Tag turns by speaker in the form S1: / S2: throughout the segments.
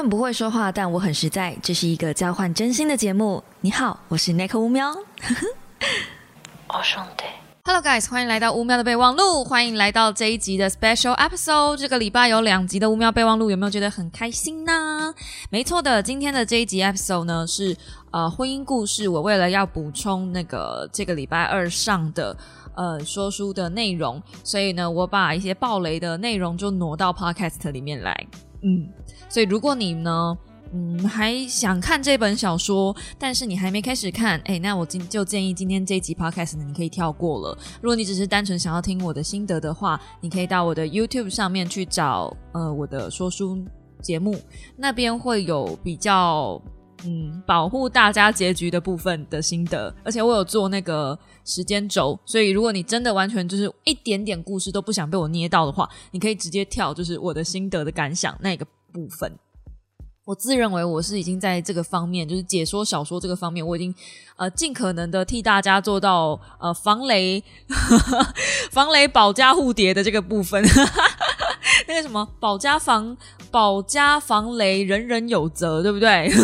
S1: 很不会说话，但我很实在。这是一个交换真心的节目。你好，我是 Nick 乌喵。
S2: 我兄弟。
S3: Hello guys，欢迎来到乌喵的备忘录，欢迎来到这一集的 Special Episode。这个礼拜有两集的乌喵备忘录，有没有觉得很开心呢？没错的，今天的这一集 Episode 呢是呃婚姻故事。我为了要补充那个这个礼拜二上的呃说书的内容，所以呢我把一些暴雷的内容就挪到 Podcast 里面来。嗯，所以如果你呢。嗯，还想看这本小说，但是你还没开始看，哎，那我今就建议今天这一集 podcast 呢，你可以跳过了。如果你只是单纯想要听我的心得的话，你可以到我的 YouTube 上面去找呃我的说书节目，那边会有比较嗯保护大家结局的部分的心得，而且我有做那个时间轴，所以如果你真的完全就是一点点故事都不想被我捏到的话，你可以直接跳就是我的心得的感想那个部分。我自认为我是已经在这个方面，就是解说小说这个方面，我已经呃尽可能的替大家做到呃防雷 防雷保家护蝶的这个部分，那个什么保家防保家防雷人人有责，对不对？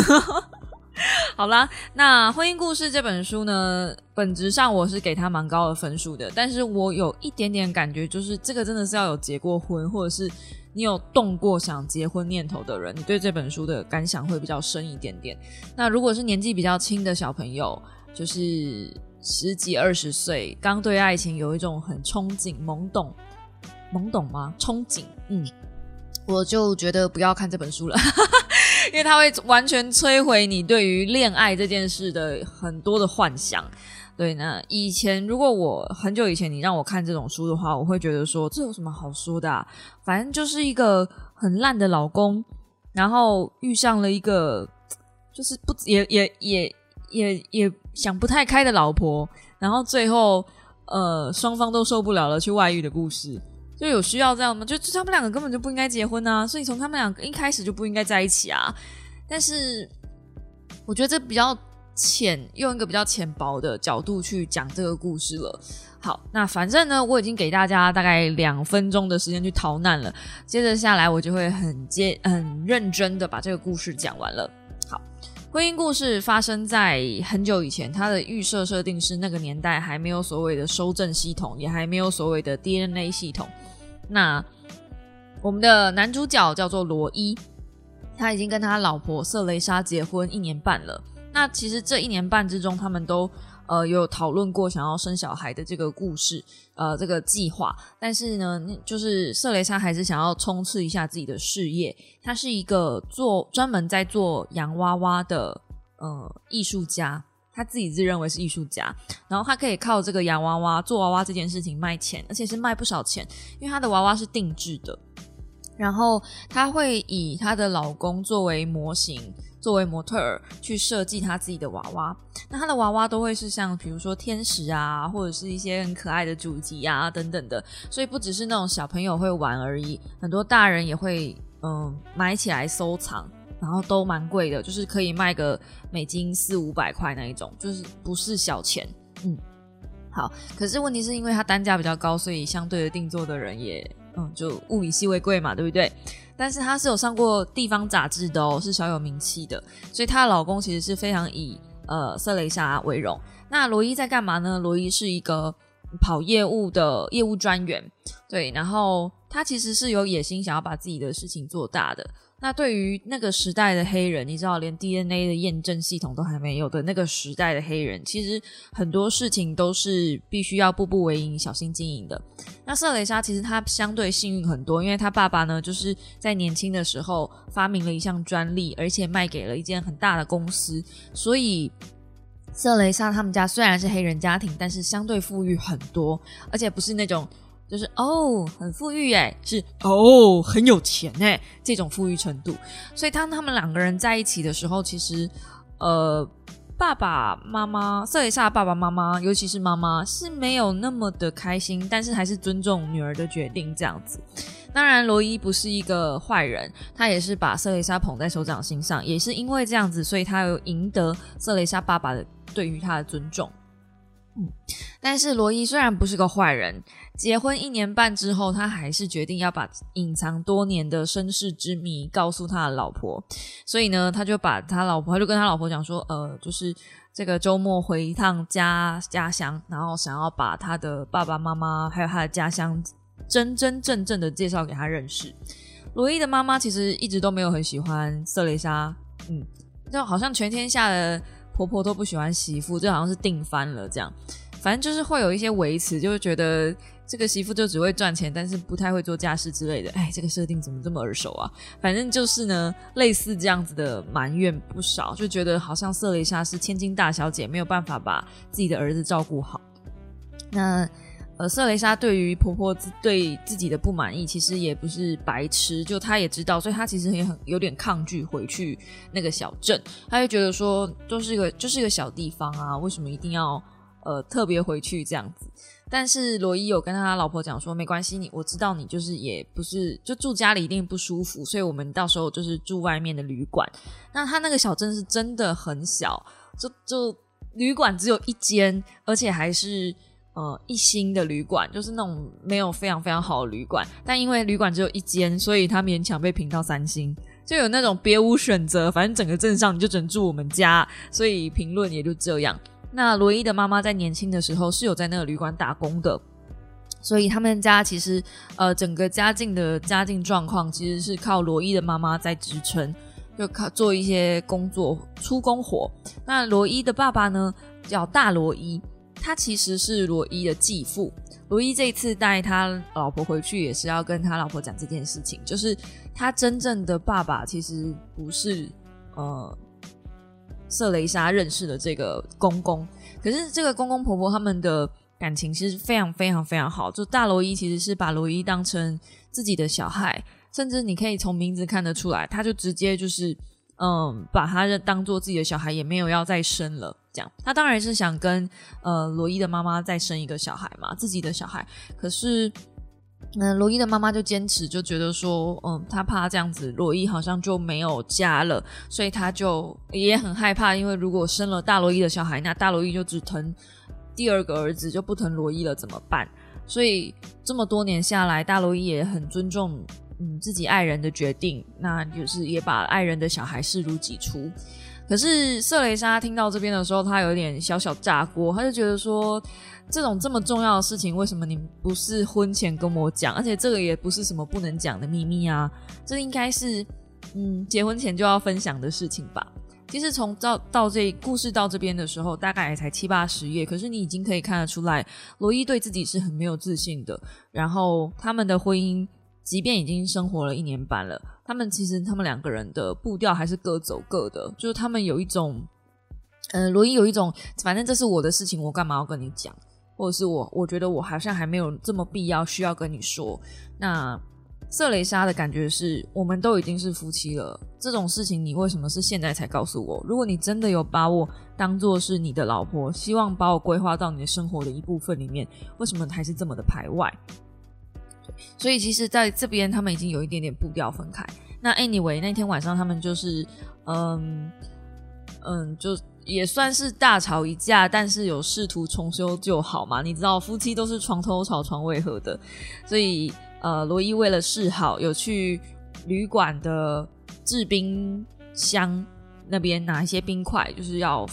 S3: 好啦，那《婚姻故事》这本书呢，本质上我是给他蛮高的分数的，但是我有一点点感觉，就是这个真的是要有结过婚，或者是你有动过想结婚念头的人，你对这本书的感想会比较深一点点。那如果是年纪比较轻的小朋友，就是十几二十岁，刚对爱情有一种很憧憬、懵懂、懵懂吗？憧憬，嗯，我就觉得不要看这本书了。因为它会完全摧毁你对于恋爱这件事的很多的幻想。对，那以前如果我很久以前你让我看这种书的话，我会觉得说这有什么好说的啊？反正就是一个很烂的老公，然后遇上了一个就是不也也也也也想不太开的老婆，然后最后呃双方都受不了了去外遇的故事。就有需要这样吗？就他们两个根本就不应该结婚啊，所以从他们两个一开始就不应该在一起啊。但是我觉得这比较浅，用一个比较浅薄的角度去讲这个故事了。好，那反正呢，我已经给大家大概两分钟的时间去逃难了，接着下来我就会很接很认真的把这个故事讲完了。好，婚姻故事发生在很久以前，它的预设设定是那个年代还没有所谓的收证系统，也还没有所谓的 DNA 系统。那我们的男主角叫做罗伊，他已经跟他老婆瑟雷莎结婚一年半了。那其实这一年半之中，他们都呃有讨论过想要生小孩的这个故事，呃，这个计划。但是呢，就是瑟雷莎还是想要冲刺一下自己的事业。他是一个做专门在做洋娃娃的呃艺术家。他自己自认为是艺术家，然后他可以靠这个洋娃娃做娃娃这件事情卖钱，而且是卖不少钱，因为他的娃娃是定制的。然后他会以她的老公作为模型，作为模特儿去设计他自己的娃娃。那他的娃娃都会是像比如说天使啊，或者是一些很可爱的主题啊等等的，所以不只是那种小朋友会玩而已，很多大人也会嗯买起来收藏。然后都蛮贵的，就是可以卖个美金四五百块那一种，就是不是小钱。嗯，好，可是问题是因为它单价比较高，所以相对的定做的人也嗯就物以稀为贵嘛，对不对？但是她是有上过地方杂志的哦，是小有名气的，所以她的老公其实是非常以呃瑟雷莎为荣。那罗伊在干嘛呢？罗伊是一个跑业务的业务专员，对，然后他其实是有野心，想要把自己的事情做大的。那对于那个时代的黑人，你知道，连 DNA 的验证系统都还没有的那个时代的黑人，其实很多事情都是必须要步步为营、小心经营的。那瑟蕾莎其实她相对幸运很多，因为她爸爸呢，就是在年轻的时候发明了一项专利，而且卖给了一间很大的公司，所以瑟蕾莎他们家虽然是黑人家庭，但是相对富裕很多，而且不是那种。就是哦，很富裕哎，是哦，很有钱哎，这种富裕程度。所以当他们两个人在一起的时候，其实呃，爸爸妈妈瑟蕾莎爸爸妈妈，尤其是妈妈是没有那么的开心，但是还是尊重女儿的决定这样子。当然，罗伊不是一个坏人，他也是把瑟蕾莎捧在手掌心上，也是因为这样子，所以他有赢得瑟蕾莎爸爸的对于他的尊重。但是罗伊虽然不是个坏人，结婚一年半之后，他还是决定要把隐藏多年的身世之谜告诉他的老婆。所以呢，他就把他老婆，他就跟他老婆讲说，呃，就是这个周末回一趟家家乡，然后想要把他的爸爸妈妈还有他的家乡真真正正的介绍给他认识。罗伊的妈妈其实一直都没有很喜欢瑟蕾莎，嗯，就好像全天下的。婆婆都不喜欢媳妇，这好像是定翻了这样。反正就是会有一些维持，就是觉得这个媳妇就只会赚钱，但是不太会做家事之类的。哎，这个设定怎么这么耳熟啊？反正就是呢，类似这样子的埋怨不少，就觉得好像设了一下是千金大小姐，没有办法把自己的儿子照顾好。那。呃，瑟蕾莎对于婆婆对自己的不满意，其实也不是白痴，就她也知道，所以她其实也很有点抗拒回去那个小镇。她就觉得说，就是一个就是一个小地方啊，为什么一定要呃特别回去这样子？但是罗伊有跟他老婆讲说，没关系，你我知道你就是也不是就住家里一定不舒服，所以我们到时候就是住外面的旅馆。那他那个小镇是真的很小，就就旅馆只有一间，而且还是。呃，一星的旅馆就是那种没有非常非常好的旅馆，但因为旅馆只有一间，所以他勉强被评到三星，就有那种别无选择，反正整个镇上你就只能住我们家，所以评论也就这样。那罗伊的妈妈在年轻的时候是有在那个旅馆打工的，所以他们家其实呃整个家境的家境状况其实是靠罗伊的妈妈在支撑，就靠做一些工作出工活。那罗伊的爸爸呢叫大罗伊。他其实是罗伊的继父。罗伊这一次带他老婆回去，也是要跟他老婆讲这件事情，就是他真正的爸爸其实不是呃瑟蕾莎认识的这个公公，可是这个公公婆婆他们的感情其实非常非常非常好。就大罗伊其实是把罗伊当成自己的小孩，甚至你可以从名字看得出来，他就直接就是嗯把他当做自己的小孩，也没有要再生了。他当然是想跟呃罗伊的妈妈再生一个小孩嘛，自己的小孩。可是，嗯，罗伊的妈妈就坚持，就觉得说，嗯，他怕这样子，罗伊好像就没有家了，所以他就也很害怕，因为如果生了大罗伊的小孩，那大罗伊就只疼第二个儿子，就不疼罗伊了，怎么办？所以这么多年下来，大罗伊也很尊重嗯自己爱人的决定，那就是也把爱人的小孩视如己出。可是瑟蕾莎听到这边的时候，她有点小小炸锅，她就觉得说，这种这么重要的事情，为什么你不是婚前跟我讲？而且这个也不是什么不能讲的秘密啊，这应该是嗯结婚前就要分享的事情吧。其实从到到这故事到这边的时候，大概也才七八十页，可是你已经可以看得出来，罗伊对自己是很没有自信的。然后他们的婚姻，即便已经生活了一年半了。他们其实，他们两个人的步调还是各走各的。就是他们有一种，嗯，罗伊有一种，反正这是我的事情，我干嘛要跟你讲？或者是我，我觉得我好像还没有这么必要需要跟你说。那瑟雷莎的感觉是，我们都已经是夫妻了，这种事情你为什么是现在才告诉我？如果你真的有把我当做是你的老婆，希望把我规划到你的生活的一部分里面，为什么还是这么的排外？所以其实在这边，他们已经有一点点步调分开。那 anyway，那天晚上他们就是，嗯嗯，就也算是大吵一架，但是有试图重修旧好嘛。你知道，夫妻都是床头吵，床尾和的。所以，呃，罗伊为了示好，有去旅馆的制冰箱那边拿一些冰块，就是要。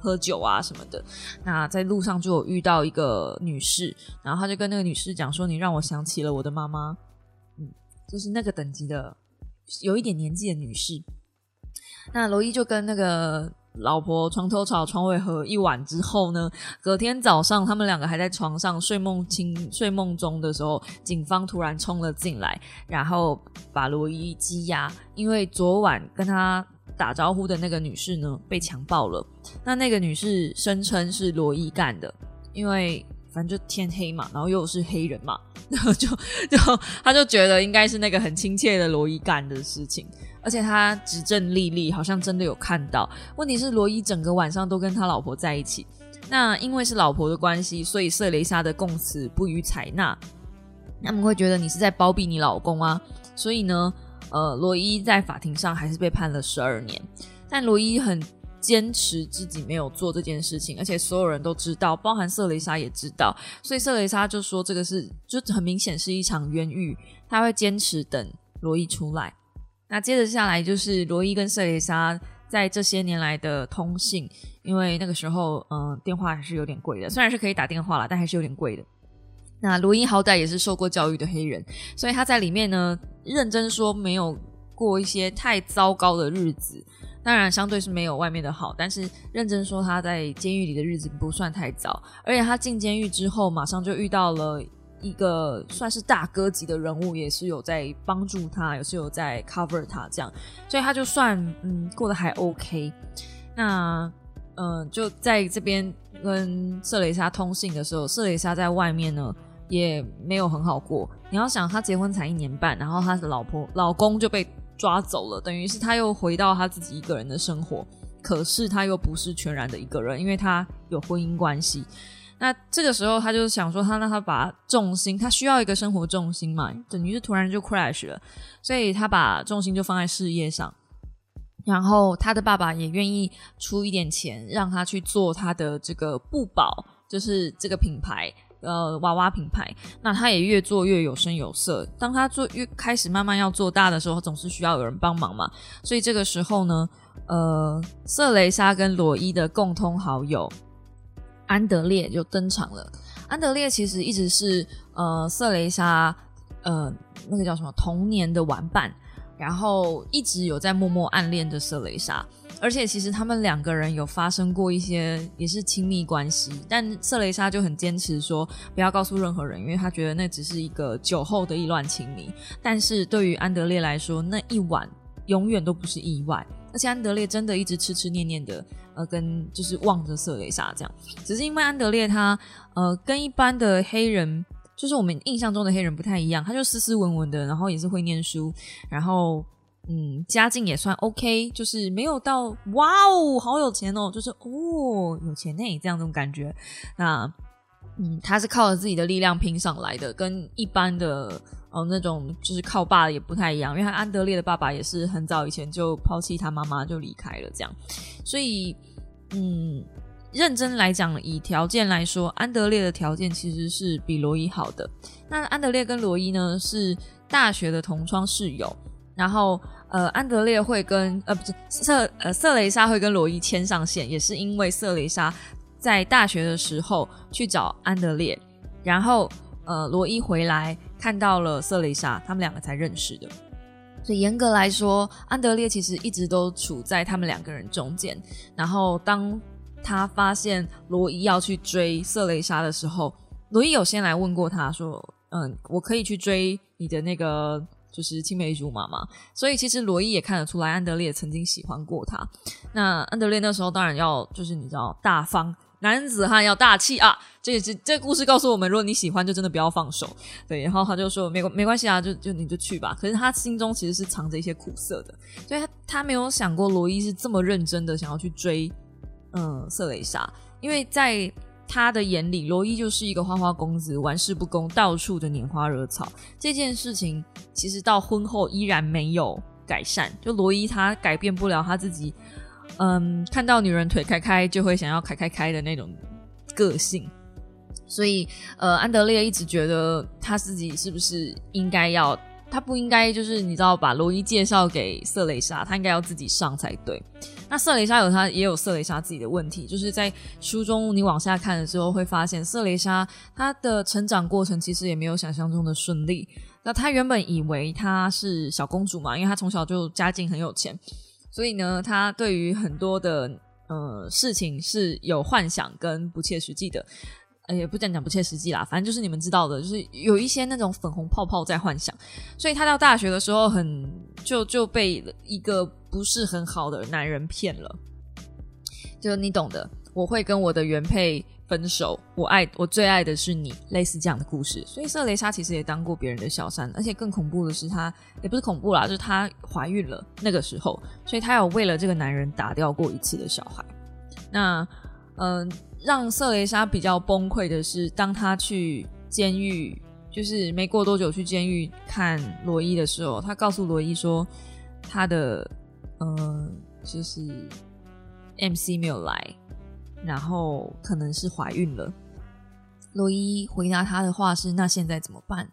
S3: 喝酒啊什么的，那在路上就有遇到一个女士，然后他就跟那个女士讲说：“你让我想起了我的妈妈，嗯，就是那个等级的，有一点年纪的女士。”那罗伊就跟那个老婆床头吵床尾和一晚之后呢，隔天早上他们两个还在床上睡梦清睡梦中的时候，警方突然冲了进来，然后把罗伊羁押，因为昨晚跟他。打招呼的那个女士呢，被强暴了。那那个女士声称是罗伊干的，因为反正就天黑嘛，然后又是黑人嘛，然后就 就他就觉得应该是那个很亲切的罗伊干的事情，而且他指证丽丽好像真的有看到。问题是罗伊整个晚上都跟他老婆在一起，那因为是老婆的关系，所以瑟蕾莎的供词不予采纳。他们会觉得你是在包庇你老公啊，所以呢。呃，罗伊在法庭上还是被判了十二年，但罗伊很坚持自己没有做这件事情，而且所有人都知道，包含瑟蕾莎也知道，所以瑟蕾莎就说这个是就很明显是一场冤狱，他会坚持等罗伊出来。那接着下来就是罗伊跟瑟蕾莎在这些年来的通信，因为那个时候嗯电话还是有点贵的，虽然是可以打电话了，但还是有点贵的。那罗伊好歹也是受过教育的黑人，所以他在里面呢认真说没有过一些太糟糕的日子。当然，相对是没有外面的好，但是认真说，他在监狱里的日子不算太糟。而且他进监狱之后，马上就遇到了一个算是大哥级的人物，也是有在帮助他，也是有在 cover 他这样，所以他就算嗯过得还 OK。那嗯就在这边跟瑟蕾莎通信的时候，瑟蕾莎在外面呢也没有很好过。你要想，他结婚才一年半，然后他的老婆老公就被。抓走了，等于是他又回到他自己一个人的生活，可是他又不是全然的一个人，因为他有婚姻关系。那这个时候，他就想说，他让他把重心，他需要一个生活重心嘛，等于是突然就 crash 了，所以他把重心就放在事业上。然后他的爸爸也愿意出一点钱，让他去做他的这个布宝，就是这个品牌。呃，娃娃品牌，那他也越做越有声有色。当他做越开始慢慢要做大的时候，总是需要有人帮忙嘛。所以这个时候呢，呃，瑟蕾莎跟罗伊的共通好友安德烈就登场了。安德烈其实一直是呃瑟蕾莎呃那个叫什么童年的玩伴，然后一直有在默默暗恋着瑟蕾莎。而且其实他们两个人有发生过一些也是亲密关系，但瑟蕾莎就很坚持说不要告诉任何人，因为他觉得那只是一个酒后的意乱情迷。但是对于安德烈来说，那一晚永远都不是意外，而且安德烈真的一直痴痴念念的呃跟就是望着瑟蕾莎这样，只是因为安德烈他呃跟一般的黑人就是我们印象中的黑人不太一样，他就斯斯文文的，然后也是会念书，然后。嗯，家境也算 OK，就是没有到哇哦，好有钱哦，就是哦，有钱呢，这样这种感觉。那嗯，他是靠着自己的力量拼上来的，跟一般的哦那种就是靠爸的也不太一样，因为他安德烈的爸爸也是很早以前就抛弃他妈妈就离开了，这样。所以嗯，认真来讲，以条件来说，安德烈的条件其实是比罗伊好的。那安德烈跟罗伊呢是大学的同窗室友，然后。呃，安德烈会跟呃不是瑟呃瑟雷莎会跟罗伊牵上线，也是因为瑟雷莎在大学的时候去找安德烈，然后呃罗伊回来看到了瑟雷莎，他们两个才认识的。所以严格来说，安德烈其实一直都处在他们两个人中间。然后当他发现罗伊要去追瑟雷莎的时候，罗伊有先来问过他说：“嗯，我可以去追你的那个。”就是青梅竹马嘛，所以其实罗伊也看得出来，安德烈曾经喜欢过他。那安德烈那时候当然要，就是你知道，大方男子汉要大气啊。这这这故事告诉我们，如果你喜欢，就真的不要放手。对，然后他就说没没关系啊，就就你就去吧。可是他心中其实是藏着一些苦涩的，所以他他没有想过罗伊是这么认真的想要去追嗯瑟蕾莎，因为在。他的眼里，罗伊就是一个花花公子，玩世不恭，到处的拈花惹草。这件事情其实到婚后依然没有改善。就罗伊他改变不了他自己，嗯，看到女人腿开开就会想要开开开的那种个性。所以，呃，安德烈一直觉得他自己是不是应该要。他不应该就是你知道把罗伊介绍给瑟蕾莎，他应该要自己上才对。那瑟蕾莎有他也有瑟蕾莎自己的问题，就是在书中你往下看的时候会发现，瑟蕾莎她的成长过程其实也没有想象中的顺利。那她原本以为她是小公主嘛，因为她从小就家境很有钱，所以呢，她对于很多的呃事情是有幻想跟不切实际的。也不讲讲不切实际啦，反正就是你们知道的，就是有一些那种粉红泡泡在幻想，所以他到大学的时候很就就被一个不是很好的男人骗了，就你懂的，我会跟我的原配分手，我爱我最爱的是你，类似这样的故事。所以瑟雷莎其实也当过别人的小三，而且更恐怖的是，她也不是恐怖啦，就是她怀孕了那个时候，所以她有为了这个男人打掉过一次的小孩。那嗯。让瑟雷莎比较崩溃的是，当她去监狱，就是没过多久去监狱看罗伊的时候，她告诉罗伊说，他的，嗯，就是 MC 没有来，然后可能是怀孕了。罗伊回答她的话是：“那现在怎么办？”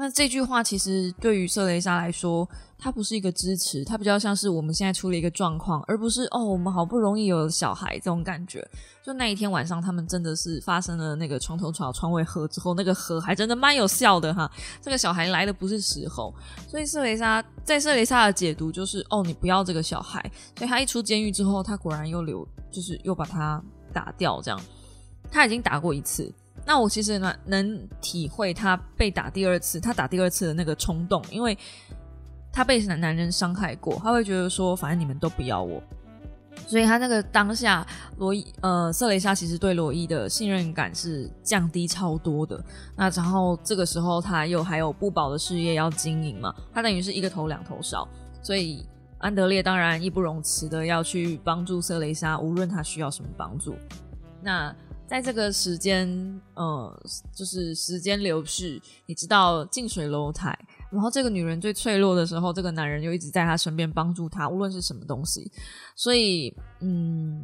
S3: 那这句话其实对于瑟雷莎来说，它不是一个支持，它比较像是我们现在出了一个状况，而不是哦，我们好不容易有小孩这种感觉。就那一天晚上，他们真的是发生了那个床头吵床尾和之后，那个和还真的蛮有效的哈。这个小孩来的不是时候，所以瑟雷莎在瑟雷莎的解读就是哦，你不要这个小孩，所以他一出监狱之后，他果然又留，就是又把他打掉这样。他已经打过一次。那我其实能能体会他被打第二次，他打第二次的那个冲动，因为他被男男人伤害过，他会觉得说，反正你们都不要我，所以他那个当下，罗伊呃，瑟雷莎其实对罗伊的信任感是降低超多的。那然后这个时候他又还有不保的事业要经营嘛，他等于是一个头两头烧，所以安德烈当然义不容辞的要去帮助瑟雷莎，无论他需要什么帮助。那在这个时间，呃，就是时间流逝，你知道近水楼台。然后这个女人最脆弱的时候，这个男人又一直在她身边帮助她，无论是什么东西。所以，嗯，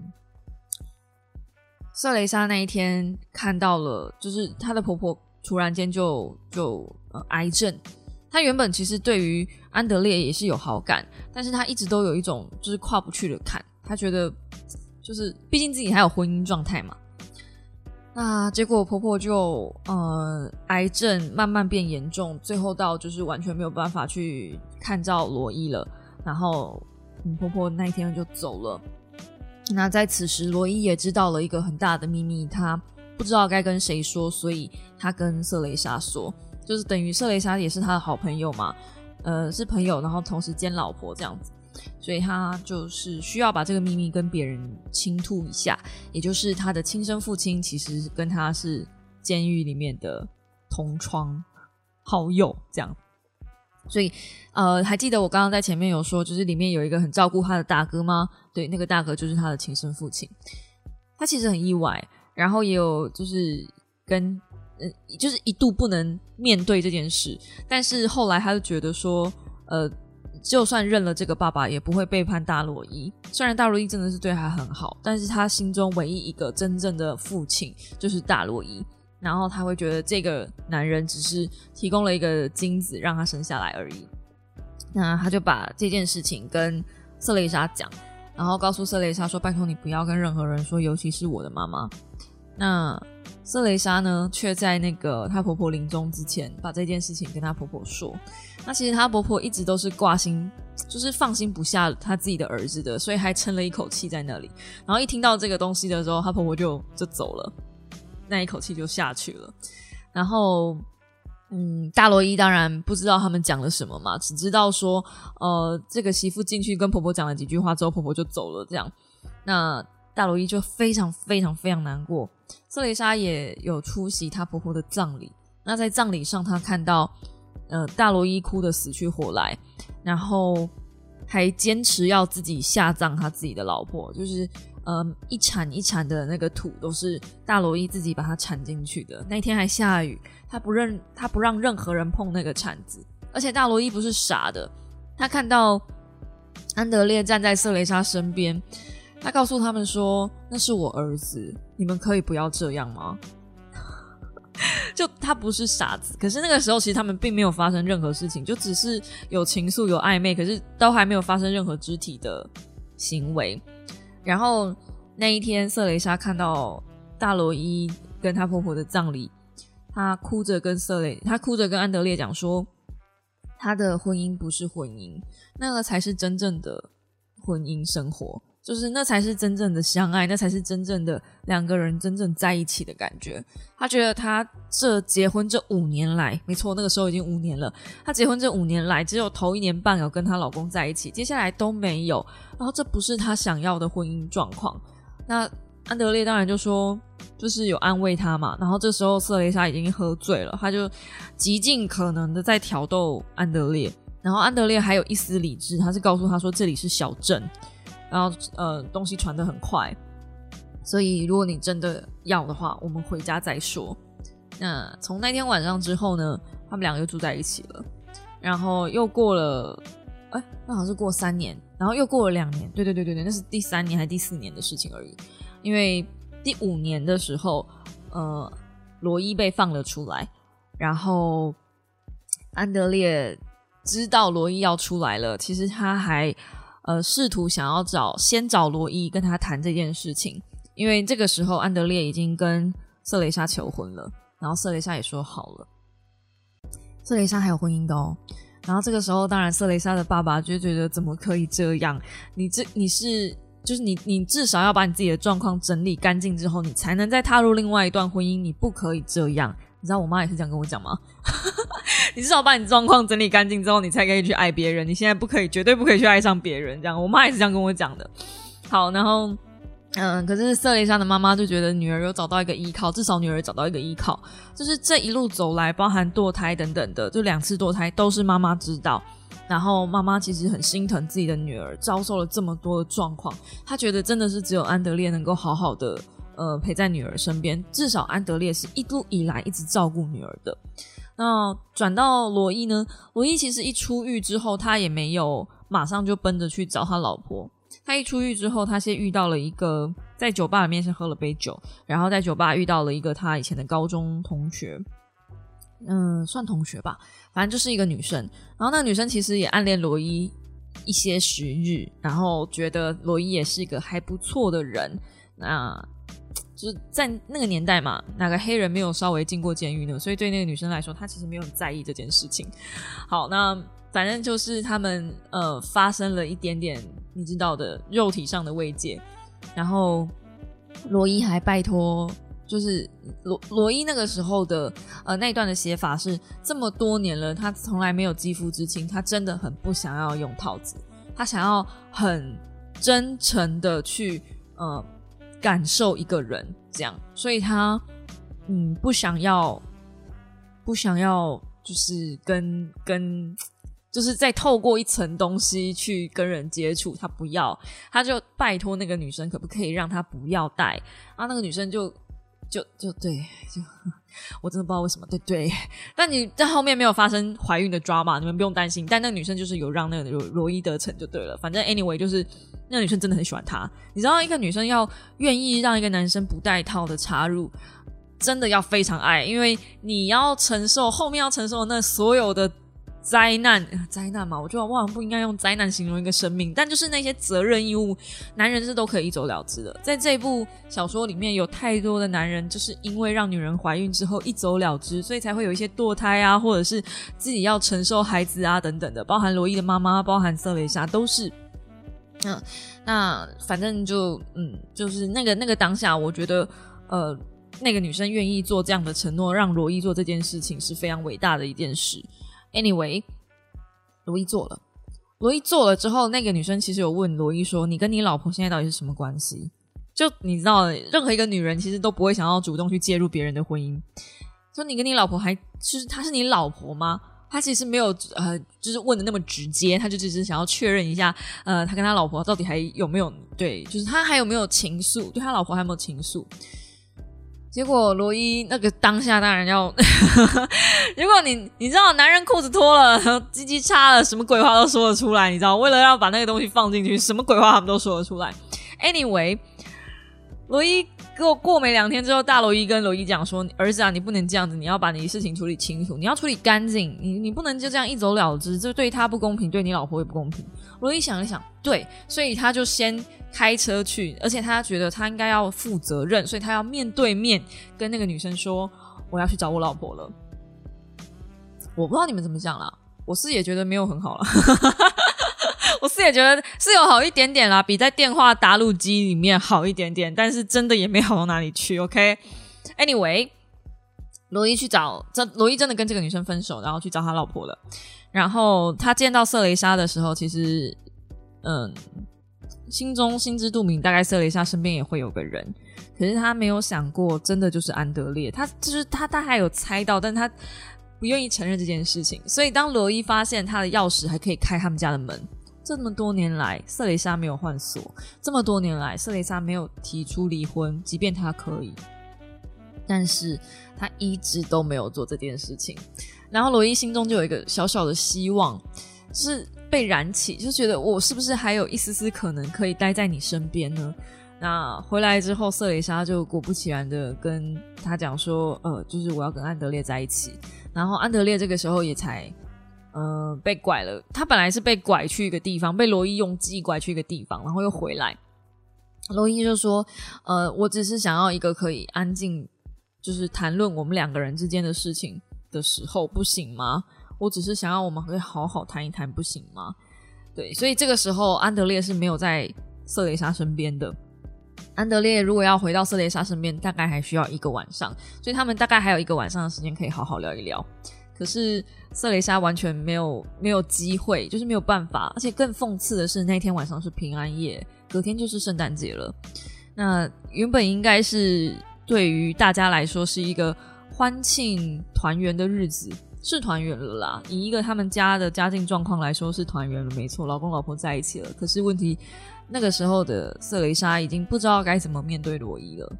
S3: 瑟雷莎那一天看到了，就是她的婆婆突然间就就呃癌症。她原本其实对于安德烈也是有好感，但是她一直都有一种就是跨不去的坎。她觉得，就是毕竟自己还有婚姻状态嘛。那结果婆婆就呃癌症慢慢变严重，最后到就是完全没有办法去看照罗伊了。然后婆婆那一天就走了。那在此时，罗伊也知道了一个很大的秘密，他不知道该跟谁说，所以他跟瑟雷莎说，就是等于瑟雷莎也是他的好朋友嘛，呃是朋友，然后同时兼老婆这样子。所以他就是需要把这个秘密跟别人倾吐一下，也就是他的亲生父亲其实跟他是监狱里面的同窗好友，这样。所以，呃，还记得我刚刚在前面有说，就是里面有一个很照顾他的大哥吗？对，那个大哥就是他的亲生父亲。他其实很意外，然后也有就是跟，呃，就是一度不能面对这件事，但是后来他就觉得说，呃。就算认了这个爸爸，也不会背叛大洛伊。虽然大洛伊真的是对他很好，但是他心中唯一一个真正的父亲就是大洛伊。然后他会觉得这个男人只是提供了一个精子让他生下来而已。那他就把这件事情跟瑟蕾莎讲，然后告诉瑟蕾莎说：“拜托你不要跟任何人说，尤其是我的妈妈。”那瑟蕾莎呢，却在那个她婆婆临终之前，把这件事情跟她婆婆说。那其实她婆婆一直都是挂心，就是放心不下她自己的儿子的，所以还撑了一口气在那里。然后一听到这个东西的时候，她婆婆就就走了，那一口气就下去了。然后，嗯，大罗伊当然不知道他们讲了什么嘛，只知道说，呃，这个媳妇进去跟婆婆讲了几句话之后，婆婆就走了。这样，那大罗伊就非常非常非常难过。瑟雷莎也有出席她婆婆的葬礼。那在葬礼上，她看到，呃，大罗伊哭的死去活来，然后还坚持要自己下葬他自己的老婆，就是呃一铲一铲的那个土都是大罗伊自己把它铲进去的。那天还下雨，他不认他不让任何人碰那个铲子，而且大罗伊不是傻的，他看到安德烈站在瑟雷莎身边。他告诉他们说：“那是我儿子，你们可以不要这样吗？” 就他不是傻子，可是那个时候其实他们并没有发生任何事情，就只是有情愫、有暧昧，可是都还没有发生任何肢体的行为。然后那一天，瑟雷莎看到大罗伊跟她婆婆的葬礼，她哭着跟瑟雷，她哭着跟安德烈讲说：“她的婚姻不是婚姻，那个才是真正的婚姻生活。”就是那才是真正的相爱，那才是真正的两个人真正在一起的感觉。他觉得他这结婚这五年来，没错，那个时候已经五年了。他结婚这五年来，只有头一年半有跟她老公在一起，接下来都没有。然后这不是他想要的婚姻状况。那安德烈当然就说，就是有安慰他嘛。然后这时候瑟蕾莎已经喝醉了，他就极尽可能的在挑逗安德烈。然后安德烈还有一丝理智，他是告诉他说这里是小镇。然后呃，东西传得很快，所以如果你真的要的话，我们回家再说。那从那天晚上之后呢，他们两个又住在一起了。然后又过了哎，那好像是过三年，然后又过了两年，对对对对对，那是第三年还是第四年的事情而已。因为第五年的时候，呃，罗伊被放了出来，然后安德烈知道罗伊要出来了，其实他还呃试图想要找先找罗伊跟他谈这件事情，因为这个时候安德烈已经跟瑟蕾莎求婚了，然后瑟蕾莎也说好了，瑟蕾莎还有婚姻的哦。然后这个时候，当然瑟蕾莎的爸爸就觉得怎么可以这样？你这你是就是你你至少要把你自己的状况整理干净之后，你才能再踏入另外一段婚姻。你不可以这样，你知道我妈也是这样跟我讲吗？你至少把你状况整理干净之后，你才可以去爱别人。你现在不可以，绝对不可以去爱上别人。这样，我妈也是这样跟我讲的。好，然后。嗯，可是瑟蕾莎的妈妈就觉得女儿有找到一个依靠，至少女儿找到一个依靠，就是这一路走来，包含堕胎等等的，就两次堕胎都是妈妈知道。然后妈妈其实很心疼自己的女儿遭受了这么多的状况，她觉得真的是只有安德烈能够好好的呃陪在女儿身边，至少安德烈是一路以来一直照顾女儿的。那转到罗伊呢？罗伊其实一出狱之后，他也没有马上就奔着去找他老婆。他一出狱之后，他先遇到了一个在酒吧里面先喝了杯酒，然后在酒吧遇到了一个他以前的高中同学，嗯，算同学吧，反正就是一个女生。然后那女生其实也暗恋罗伊一些时日，然后觉得罗伊也是一个还不错的人。那就是在那个年代嘛，哪个黑人没有稍微进过监狱呢？所以对那个女生来说，她其实没有很在意这件事情。好，那。反正就是他们呃发生了一点点你知道的肉体上的慰藉，然后罗伊还拜托，就是罗罗伊那个时候的呃那段的写法是这么多年了，他从来没有肌肤之亲，他真的很不想要用套子，他想要很真诚的去呃感受一个人这样，所以他嗯不想要不想要就是跟跟。就是再透过一层东西去跟人接触，他不要，他就拜托那个女生可不可以让他不要带啊？那个女生就就就对，就我真的不知道为什么，对对。但你在后面没有发生怀孕的抓嘛？你们不用担心。但那个女生就是有让那个罗罗伊得逞就对了。反正 anyway 就是那个女生真的很喜欢他。你知道一个女生要愿意让一个男生不带套的插入，真的要非常爱，因为你要承受后面要承受那所有的。灾难，灾难嘛，我觉得我好像不应该用灾难形容一个生命，但就是那些责任义务，男人是都可以一走了之的。在这部小说里面有太多的男人，就是因为让女人怀孕之后一走了之，所以才会有一些堕胎啊，或者是自己要承受孩子啊等等的，包含罗伊的妈妈，包含瑟蕾莎，都是。嗯，那反正就嗯，就是那个那个当下，我觉得呃，那个女生愿意做这样的承诺，让罗伊做这件事情是非常伟大的一件事。Anyway，罗伊做了。罗伊做了之后，那个女生其实有问罗伊说：“你跟你老婆现在到底是什么关系？”就你知道，任何一个女人其实都不会想要主动去介入别人的婚姻。说你跟你老婆还就是她是你老婆吗？他其实没有呃，就是问的那么直接，他就只是想要确认一下，呃，他跟他老婆到底还有没有对，就是他还有没有情愫，对他老婆还有没有情愫。结果罗伊那个当下当然要，如果你你知道男人裤子脱了，鸡鸡叉了，什么鬼话都说得出来，你知道？为了要把那个东西放进去，什么鬼话他们都说得出来。Anyway，罗伊过过没两天之后，大罗伊跟罗伊讲说：“儿子啊，你不能这样子，你要把你的事情处理清楚，你要处理干净，你你不能就这样一走了之，这对他不公平，对你老婆也不公平。”罗伊想一想，对，所以他就先。开车去，而且他觉得他应该要负责任，所以他要面对面跟那个女生说：“我要去找我老婆了。”我不知道你们怎么讲啦，我是也觉得没有很好了，我是也觉得是有好一点点啦，比在电话打录机里面好一点点，但是真的也没好到哪里去。OK，Anyway，罗伊去找这，罗伊真的跟这个女生分手，然后去找他老婆了。然后他见到瑟蕾莎的时候，其实嗯。心中心知肚明，大概瑟蕾莎身边也会有个人，可是他没有想过，真的就是安德烈。他就是他，他还有猜到，但他不愿意承认这件事情。所以当罗伊发现他的钥匙还可以开他们家的门，这么多年来瑟蕾莎没有换锁，这么多年来瑟蕾莎没有提出离婚，即便他可以，但是他一直都没有做这件事情。然后罗伊心中就有一个小小的希望，是。被燃起，就觉得我是不是还有一丝丝可能可以待在你身边呢？那回来之后，瑟蕾莎就果不其然的跟他讲说，呃，就是我要跟安德烈在一起。然后安德烈这个时候也才，呃，被拐了。他本来是被拐去一个地方，被罗伊用计拐去一个地方，然后又回来。罗伊就说，呃，我只是想要一个可以安静，就是谈论我们两个人之间的事情的时候，不行吗？我只是想要我们可以好好谈一谈，不行吗？对，所以这个时候安德烈是没有在瑟蕾莎身边的。安德烈如果要回到瑟蕾莎身边，大概还需要一个晚上，所以他们大概还有一个晚上的时间可以好好聊一聊。可是瑟蕾莎完全没有没有机会，就是没有办法。而且更讽刺的是，那天晚上是平安夜，隔天就是圣诞节了。那原本应该是对于大家来说是一个欢庆团圆的日子，是团圆了啦。以一个他们家的家境状况来说，是团圆了，没错，老公老婆在一起了。可是问题。那个时候的瑟蕾莎已经不知道该怎么面对罗伊了，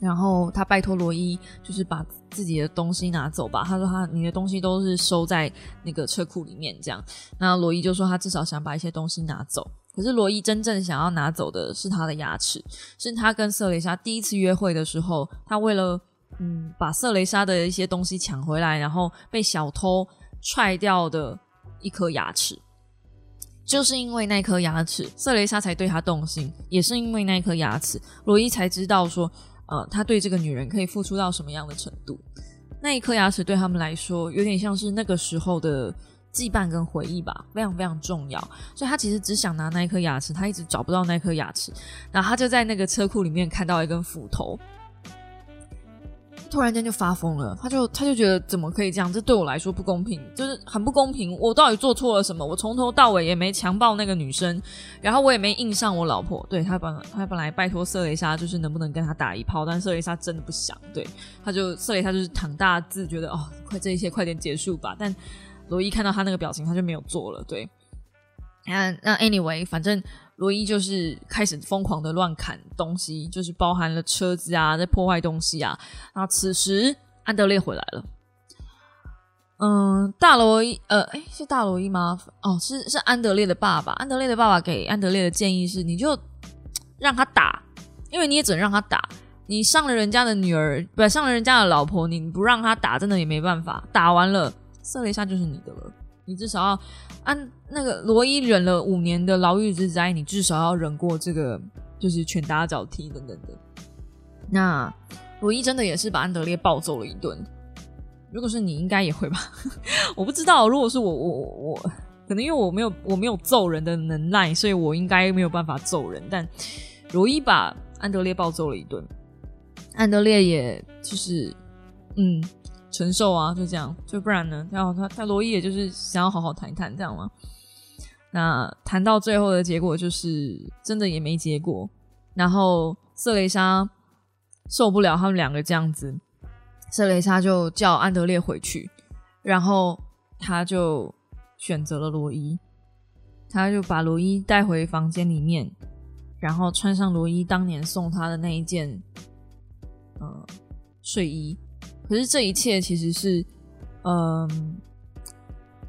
S3: 然后他拜托罗伊，就是把自己的东西拿走吧。他说：“他你的东西都是收在那个车库里面，这样。”那罗伊就说：“他至少想把一些东西拿走。”可是罗伊真正想要拿走的是他的牙齿，是他跟瑟蕾莎第一次约会的时候，他为了嗯把瑟蕾莎的一些东西抢回来，然后被小偷踹掉的一颗牙齿。就是因为那颗牙齿，瑟蕾莎才对他动心，也是因为那颗牙齿，罗伊才知道说，呃，他对这个女人可以付出到什么样的程度。那一颗牙齿对他们来说，有点像是那个时候的羁绊跟回忆吧，非常非常重要。所以他其实只想拿那一颗牙齿，他一直找不到那颗牙齿，然后他就在那个车库里面看到一根斧头。突然间就发疯了，他就他就觉得怎么可以这样？这对我来说不公平，就是很不公平。我到底做错了什么？我从头到尾也没强暴那个女生，然后我也没硬上我老婆。对他本他本来拜托瑟雷莎，就是能不能跟他打一炮，但瑟雷莎真的不想。对，他就瑟雷莎就是躺大字，觉得哦，快这一切快点结束吧。但罗伊看到他那个表情，他就没有做了。对，那那 anyway，反正。罗伊就是开始疯狂的乱砍东西，就是包含了车子啊，在破坏东西啊。那此时安德烈回来了，嗯，大罗伊，呃，哎，是大罗伊吗？哦，是是安德烈的爸爸。安德烈的爸爸给安德烈的建议是：你就让他打，因为你也只能让他打。你上了人家的女儿，不上了人家的老婆，你不让他打，真的也没办法。打完了，射了一下就是你的了。你至少要按那个罗伊忍了五年的牢狱之灾，你至少要忍过这个，就是拳打脚踢等等的。那罗伊真的也是把安德烈暴揍了一顿。如果是你，应该也会吧？我不知道。如果是我，我我可能因为我没有我没有揍人的能耐，所以我应该没有办法揍人。但罗伊把安德烈暴揍了一顿，安德烈也就是嗯。承受啊，就这样，就不然呢？然后他他罗伊也就是想要好好谈一谈，这样吗？那谈到最后的结果就是真的也没结果。然后瑟蕾莎受不了他们两个这样子，瑟蕾莎就叫安德烈回去，然后他就选择了罗伊，他就把罗伊带回房间里面，然后穿上罗伊当年送他的那一件呃睡衣。可是这一切其实是，嗯，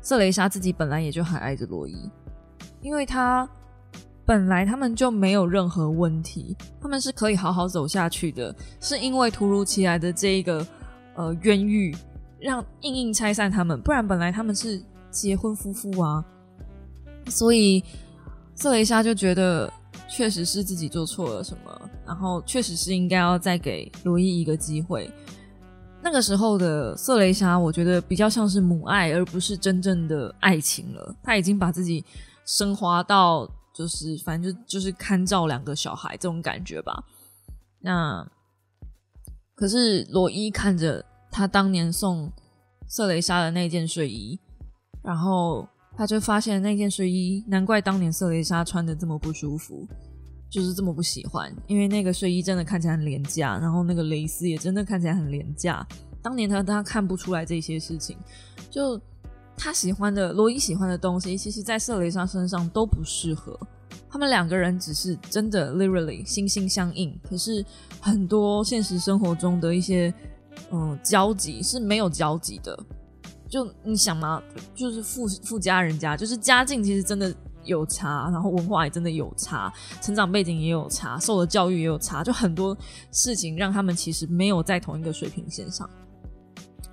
S3: 瑟蕾莎自己本来也就很爱着罗伊，因为他本来他们就没有任何问题，他们是可以好好走下去的，是因为突如其来的这一个呃冤狱，让硬硬拆散他们，不然本来他们是结婚夫妇啊，所以瑟蕾莎就觉得确实是自己做错了什么，然后确实是应该要再给罗伊一个机会。那个时候的瑟雷莎，我觉得比较像是母爱，而不是真正的爱情了。他已经把自己升华到，就是反正就就是看照两个小孩这种感觉吧。那可是罗伊看着他当年送瑟雷莎的那件睡衣，然后他就发现那件睡衣，难怪当年瑟雷莎穿的这么不舒服。就是这么不喜欢，因为那个睡衣真的看起来很廉价，然后那个蕾丝也真的看起来很廉价。当年他他看不出来这些事情，就他喜欢的罗伊喜欢的东西，其实在瑟蕾莎身上都不适合。他们两个人只是真的 literally 心心相印，可是很多现实生活中的一些嗯交集是没有交集的。就你想嘛，就是富富家人家，就是家境其实真的有差，然后文化也真的有差，成长背景也有差，受的教育也有差，就很多事情让他们其实没有在同一个水平线上。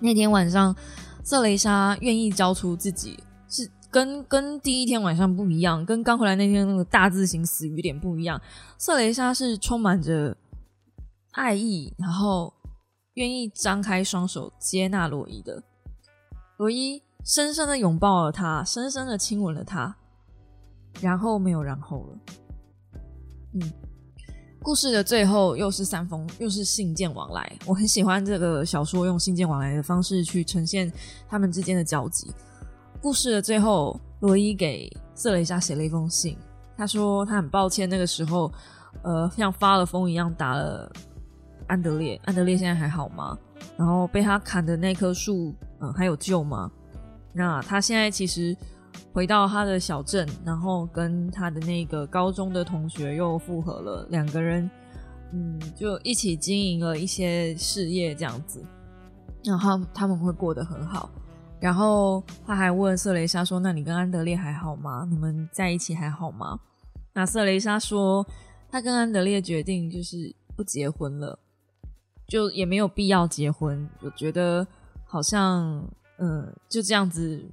S3: 那天晚上，瑟雷莎愿意交出自己，是跟跟第一天晚上不一样，跟刚回来那天那个大字型死鱼脸不一样。瑟雷莎是充满着爱意，然后愿意张开双手接纳罗伊的。罗伊深深的拥抱了他，深深的亲吻了他，然后没有然后了。嗯。故事的最后又是三封，又是信件往来。我很喜欢这个小说用信件往来的方式去呈现他们之间的交集。故事的最后，罗伊给瑟雷莎写了一封信，他说他很抱歉那个时候，呃，像发了疯一样打了安德烈。安德烈现在还好吗？然后被他砍的那棵树，嗯，还有救吗？那他现在其实。回到他的小镇，然后跟他的那个高中的同学又复合了，两个人，嗯，就一起经营了一些事业这样子，然后他们会过得很好。然后他还问瑟雷莎说：“那你跟安德烈还好吗？你们在一起还好吗？”那瑟雷莎说：“他跟安德烈决定就是不结婚了，就也没有必要结婚。我觉得好像，嗯，就这样子。”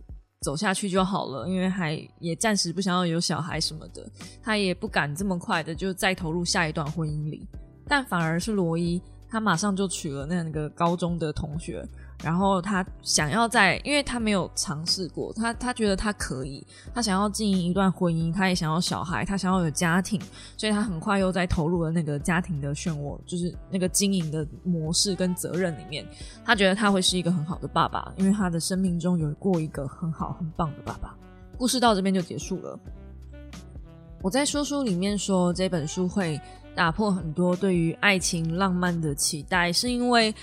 S3: 走下去就好了，因为还也暂时不想要有小孩什么的，他也不敢这么快的就再投入下一段婚姻里，但反而是罗伊，他马上就娶了那个高中的同学。然后他想要在，因为他没有尝试过，他他觉得他可以，他想要经营一段婚姻，他也想要小孩，他想要有家庭，所以他很快又在投入了那个家庭的漩涡，就是那个经营的模式跟责任里面。他觉得他会是一个很好的爸爸，因为他的生命中有过一个很好很棒的爸爸。故事到这边就结束了。我在说书里面说这本书会打破很多对于爱情浪漫的期待，是因为。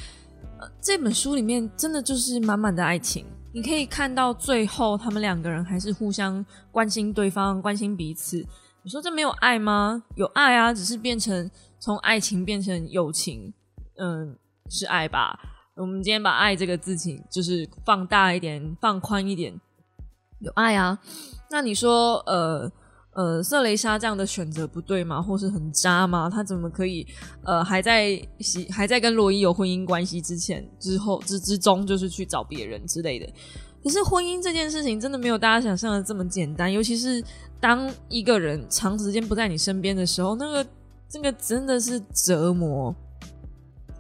S3: 这本书里面真的就是满满的爱情，你可以看到最后他们两个人还是互相关心对方、关心彼此。你说这没有爱吗？有爱啊，只是变成从爱情变成友情，嗯，是爱吧？我们今天把“爱”这个字情就是放大一点、放宽一点，有爱啊。那你说，呃？呃，瑟雷莎这样的选择不对吗？或是很渣吗？他怎么可以呃还在喜还在跟罗伊有婚姻关系之前之后之之中，就是去找别人之类的？可是婚姻这件事情真的没有大家想象的这么简单，尤其是当一个人长时间不在你身边的时候，那个这个真的是折磨，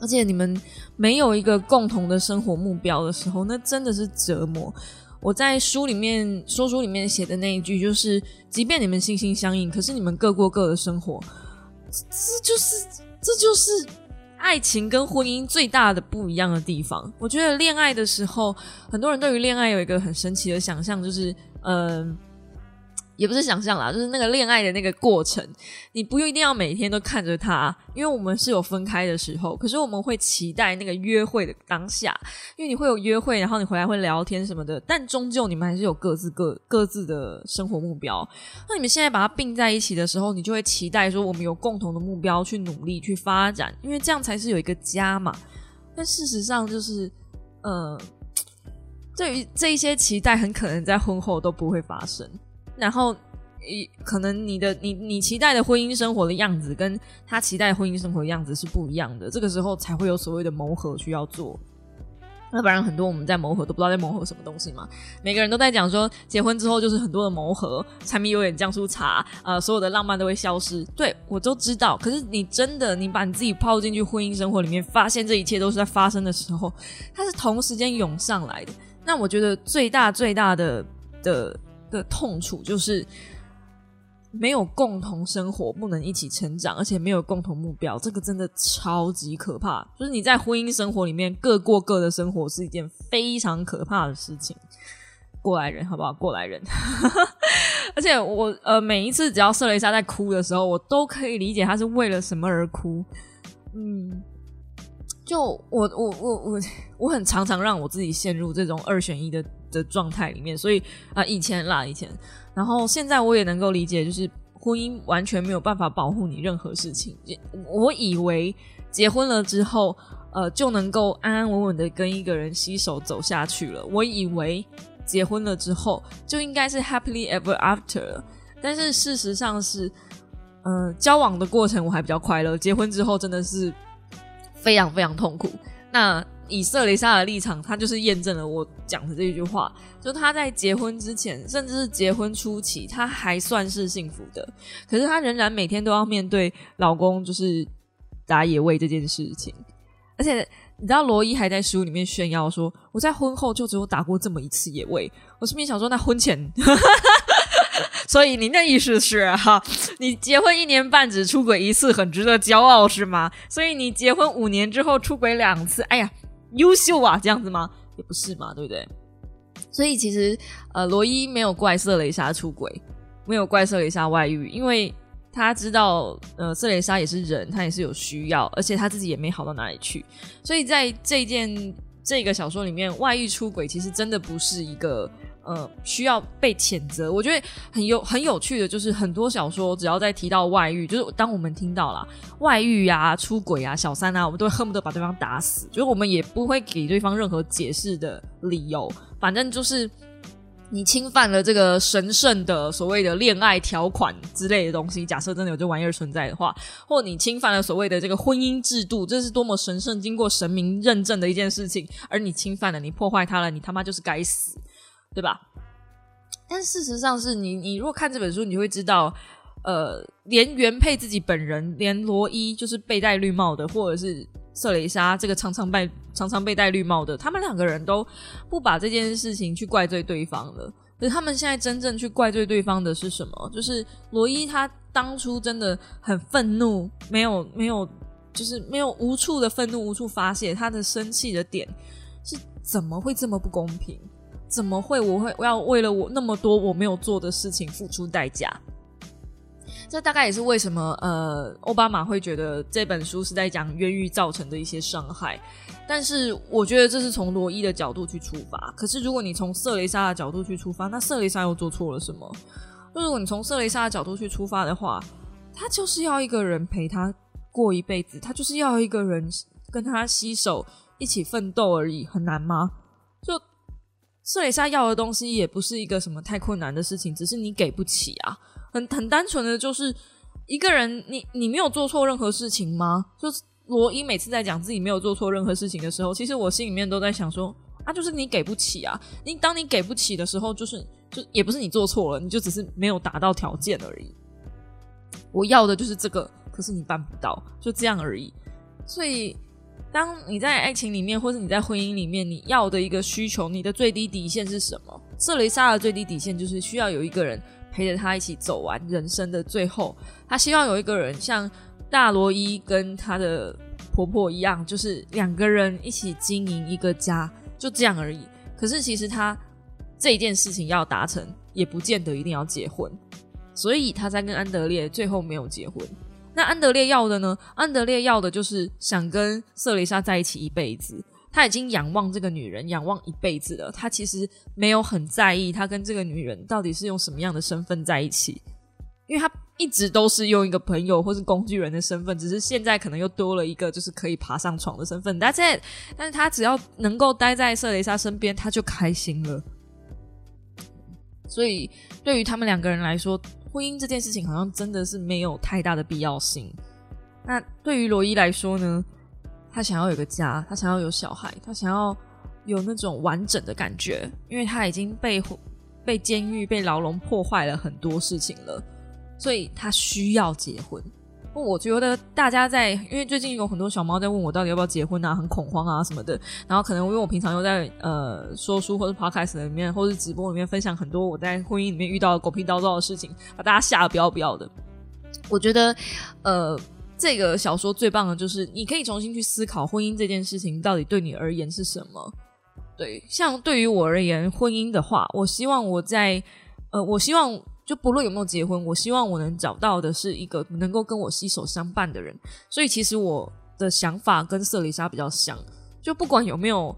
S3: 而且你们没有一个共同的生活目标的时候，那真的是折磨。我在书里面说书里面写的那一句就是，即便你们心心相印，可是你们各过各的生活，这就是这就是爱情跟婚姻最大的不一样的地方。我觉得恋爱的时候，很多人对于恋爱有一个很神奇的想象，就是嗯。也不是想象啦，就是那个恋爱的那个过程，你不一定要每天都看着他，因为我们是有分开的时候，可是我们会期待那个约会的当下，因为你会有约会，然后你回来会聊天什么的，但终究你们还是有各自各各自的生活目标。那你们现在把它并在一起的时候，你就会期待说我们有共同的目标去努力去发展，因为这样才是有一个家嘛。但事实上就是，呃，对于这一些期待，很可能在婚后都不会发生。然后，一可能你的你你期待的婚姻生活的样子，跟他期待婚姻生活的样子是不一样的。这个时候才会有所谓的磨合需要做。那不然，很多我们在磨合都不知道在磨合什么东西嘛。每个人都在讲说，结婚之后就是很多的磨合，柴米油盐酱醋茶，呃，所有的浪漫都会消失。对我都知道。可是你真的，你把你自己泡进去婚姻生活里面，发现这一切都是在发生的时候，它是同时间涌上来的。那我觉得最大最大的的。的痛楚就是没有共同生活，不能一起成长，而且没有共同目标，这个真的超级可怕。就是你在婚姻生活里面各过各的生活，是一件非常可怕的事情。过来人，好不好？过来人。而且我呃，每一次只要瑟雷莎在哭的时候，我都可以理解她是为了什么而哭。嗯。就我我我我我很常常让我自己陷入这种二选一的的状态里面，所以啊以前啦以前，然后现在我也能够理解，就是婚姻完全没有办法保护你任何事情。我以为结婚了之后，呃就能够安安稳稳的跟一个人携手走下去了。我以为结婚了之后就应该是 happily ever after，但是事实上是，呃，交往的过程我还比较快乐，结婚之后真的是非常非常痛苦。那以色雷莎的立场，他就是验证了我讲的这句话，就他在结婚之前，甚至是结婚初期，他还算是幸福的，可是他仍然每天都要面对老公就是打野味这件事情，而且你知道罗伊还在书里面炫耀说，我在婚后就只有打过这么一次野味，我顺便想说，那婚前，所以您的意思是哈，你结婚一年半只出轨一次，很值得骄傲是吗？所以你结婚五年之后出轨两次，哎呀。优秀啊，这样子吗？也不是嘛，对不对？所以其实，呃，罗伊没有怪瑟雷莎出轨，没有怪瑟雷莎外遇，因为他知道，呃，瑟雷莎也是人，他也是有需要，而且他自己也没好到哪里去。所以在这件这个小说里面，外遇出轨其实真的不是一个。呃，需要被谴责。我觉得很有很有趣的，就是很多小说只要在提到外遇，就是当我们听到了外遇啊、出轨啊、小三啊，我们都恨不得把对方打死。就是我们也不会给对方任何解释的理由，反正就是你侵犯了这个神圣的所谓的恋爱条款之类的东西。假设真的有这玩意儿存在的话，或你侵犯了所谓的这个婚姻制度，这是多么神圣、经过神明认证的一件事情，而你侵犯了，你破坏它了，你他妈就是该死。对吧？但事实上是你，你如果看这本书，你会知道，呃，连原配自己本人，连罗伊就是被戴绿帽的，或者是瑟雷莎这个常常被常常被戴绿帽的，他们两个人都不把这件事情去怪罪对方了。可是他们现在真正去怪罪对方的是什么？就是罗伊他当初真的很愤怒，没有没有，就是没有无处的愤怒，无处发泄，他的生气的点是怎么会这么不公平？怎么会？我会我要为了我那么多我没有做的事情付出代价？这大概也是为什么呃，奥巴马会觉得这本书是在讲冤狱造成的一些伤害。但是我觉得这是从罗伊的角度去出发。可是如果你从瑟雷莎的角度去出发，那瑟雷莎又做错了什么？如果你从瑟雷莎的角度去出发的话，他就是要一个人陪他过一辈子，他就是要一个人跟他携手一起奋斗而已，很难吗？就。瑟蕾莎要的东西也不是一个什么太困难的事情，只是你给不起啊，很很单纯的就是一个人，你你没有做错任何事情吗？就是罗伊每次在讲自己没有做错任何事情的时候，其实我心里面都在想说啊，就是你给不起啊，你当你给不起的时候，就是就也不是你做错了，你就只是没有达到条件而已。我要的就是这个，可是你办不到，就这样而已，所以。当你在爱情里面，或是你在婚姻里面，你要的一个需求，你的最低底线是什么？瑟雷莎的最低底线就是需要有一个人陪着他一起走完人生的最后。他希望有一个人像大罗伊跟他的婆婆一样，就是两个人一起经营一个家，就这样而已。可是其实他这一件事情要达成，也不见得一定要结婚，所以他在跟安德烈最后没有结婚。那安德烈要的呢？安德烈要的就是想跟瑟蕾莎在一起一辈子。他已经仰望这个女人，仰望一辈子了。他其实没有很在意他跟这个女人到底是用什么样的身份在一起，因为他一直都是用一个朋友或是工具人的身份，只是现在可能又多了一个就是可以爬上床的身份。但是。但是他只要能够待在瑟蕾莎身边，他就开心了。所以对于他们两个人来说，婚姻这件事情好像真的是没有太大的必要性。那对于罗伊来说呢？他想要有个家，他想要有小孩，他想要有那种完整的感觉，因为他已经被被监狱、被牢笼破坏了很多事情了，所以他需要结婚。我觉得大家在，因为最近有很多小猫在问我到底要不要结婚啊，很恐慌啊什么的。然后可能因为我平常又在呃说书或者 podcast 里面，或者直播里面分享很多我在婚姻里面遇到的狗屁叨叨的事情，把大家吓得不要不要的。我觉得呃这个小说最棒的就是你可以重新去思考婚姻这件事情到底对你而言是什么。对，像对于我而言，婚姻的话，我希望我在呃，我希望。就不论有没有结婚，我希望我能找到的是一个能够跟我携手相伴的人。所以其实我的想法跟瑟丽莎比较像，就不管有没有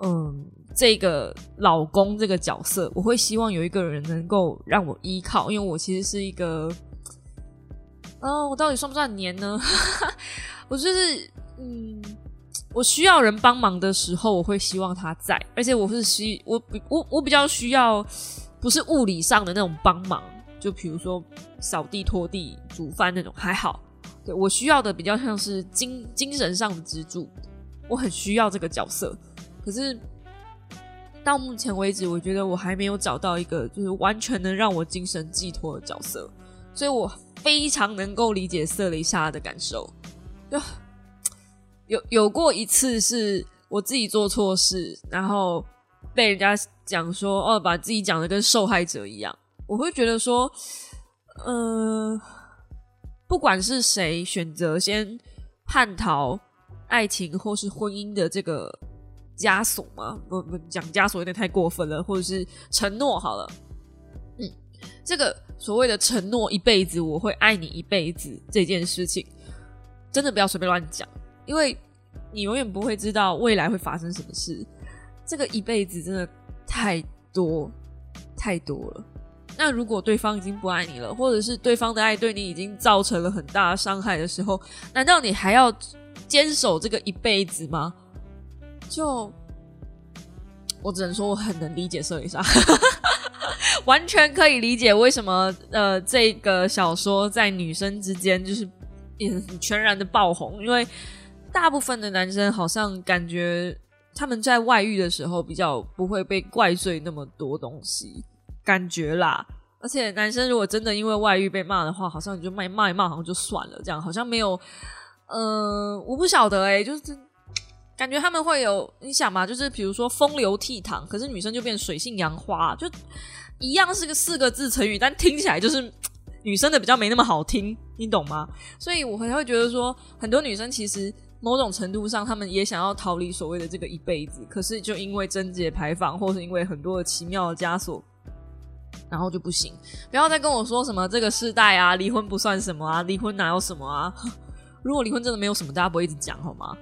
S3: 嗯这个老公这个角色，我会希望有一个人能够让我依靠，因为我其实是一个，哦，我到底算不算黏呢？我就是嗯，我需要人帮忙的时候，我会希望他在，而且我是需我我我比较需要不是物理上的那种帮忙，就比如说扫地、拖地、煮饭那种还好。对我需要的比较像是精精神上的支柱，我很需要这个角色。可是到目前为止，我觉得我还没有找到一个就是完全能让我精神寄托的角色，所以我非常能够理解瑟蕾莎的感受。就 有有过一次是我自己做错事，然后被人家讲说哦，把自己讲的跟受害者一样，我会觉得说，嗯，不管是谁选择先叛逃爱情或是婚姻的这个。枷锁吗？不不，讲枷锁有点太过分了，或者是承诺好了。嗯，这个所谓的承诺一辈子我会爱你一辈子这件事情，真的不要随便乱讲，因为你永远不会知道未来会发生什么事。这个一辈子真的太多太多了。那如果对方已经不爱你了，或者是对方的爱对你已经造成了很大的伤害的时候，难道你还要坚守这个一辈子吗？就，我只能说我很能理解摄影莎，完全可以理解为什么呃这个小说在女生之间就是也全然的爆红，因为大部分的男生好像感觉他们在外遇的时候比较不会被怪罪那么多东西，感觉啦。而且男生如果真的因为外遇被骂的话，好像就骂骂一骂，好像就算了，这样好像没有，呃，我不晓得哎，就是。感觉他们会有，你想嘛，就是比如说风流倜傥，可是女生就变水性杨花，就一样是个四个字成语，但听起来就是女生的比较没那么好听，你懂吗？所以我才会觉得说，很多女生其实某种程度上，他们也想要逃离所谓的这个一辈子，可是就因为贞洁牌坊，或是因为很多的奇妙的枷锁，然后就不行。不要再跟我说什么这个世代啊，离婚不算什么啊，离婚哪有什么啊？如果离婚真的没有什么，大家不会一直讲好吗？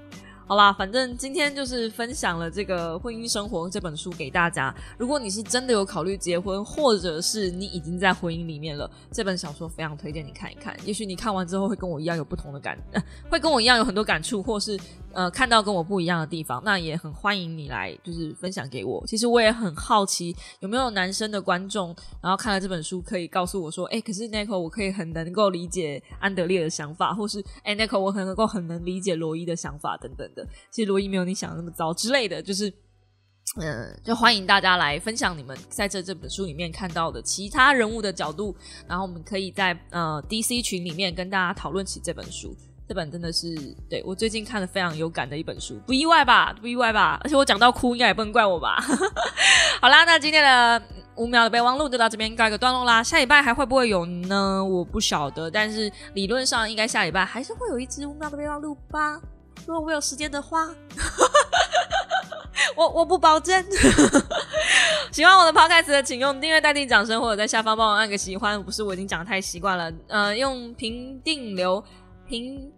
S3: 好啦，反正今天就是分享了这个《婚姻生活》这本书给大家。如果你是真的有考虑结婚，或者是你已经在婚姻里面了，这本小说非常推荐你看一看。也许你看完之后会跟我一样有不同的感，会跟我一样有很多感触，或是呃看到跟我不一样的地方。那也很欢迎你来就是分享给我。其实我也很好奇有没有男生的观众，然后看了这本书可以告诉我说：“哎，可是 Nico 我可以很能够理解安德烈的想法，或是哎 Nico 我很能够很能理解罗伊的想法等等的。”其实罗伊没有你想的那么糟之类的，就是，嗯，就欢迎大家来分享你们在这这本书里面看到的其他人物的角度，然后我们可以在呃 DC 群里面跟大家讨论起这本书。这本真的是对我最近看的非常有感的一本书，不意外吧？不意外吧？而且我讲到哭，应该也不能怪我吧？好啦，那今天的五秒的备忘录就到这边告一个段落啦。下礼拜还会不会有呢？我不晓得，但是理论上应该下礼拜还是会有一支五秒的备忘录吧。如果我有时间的话，我我不保证。喜欢我的 podcast 的，请用订阅代替掌声，或者在下方帮我按个喜欢。不是我已经讲太习惯了，呃，用评定留评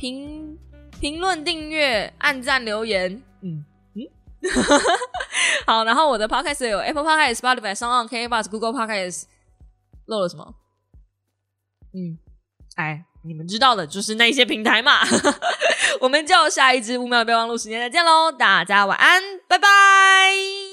S3: 评评论、订阅、按赞、留言。嗯嗯，好。然后我的 podcast 有 Apple Podcast、Spotify、s o n k b u s Google Podcast。漏了什么？嗯，哎。你们知道的，就是那些平台嘛。我们就下一支五秒备忘录时间再见喽，大家晚安，拜拜。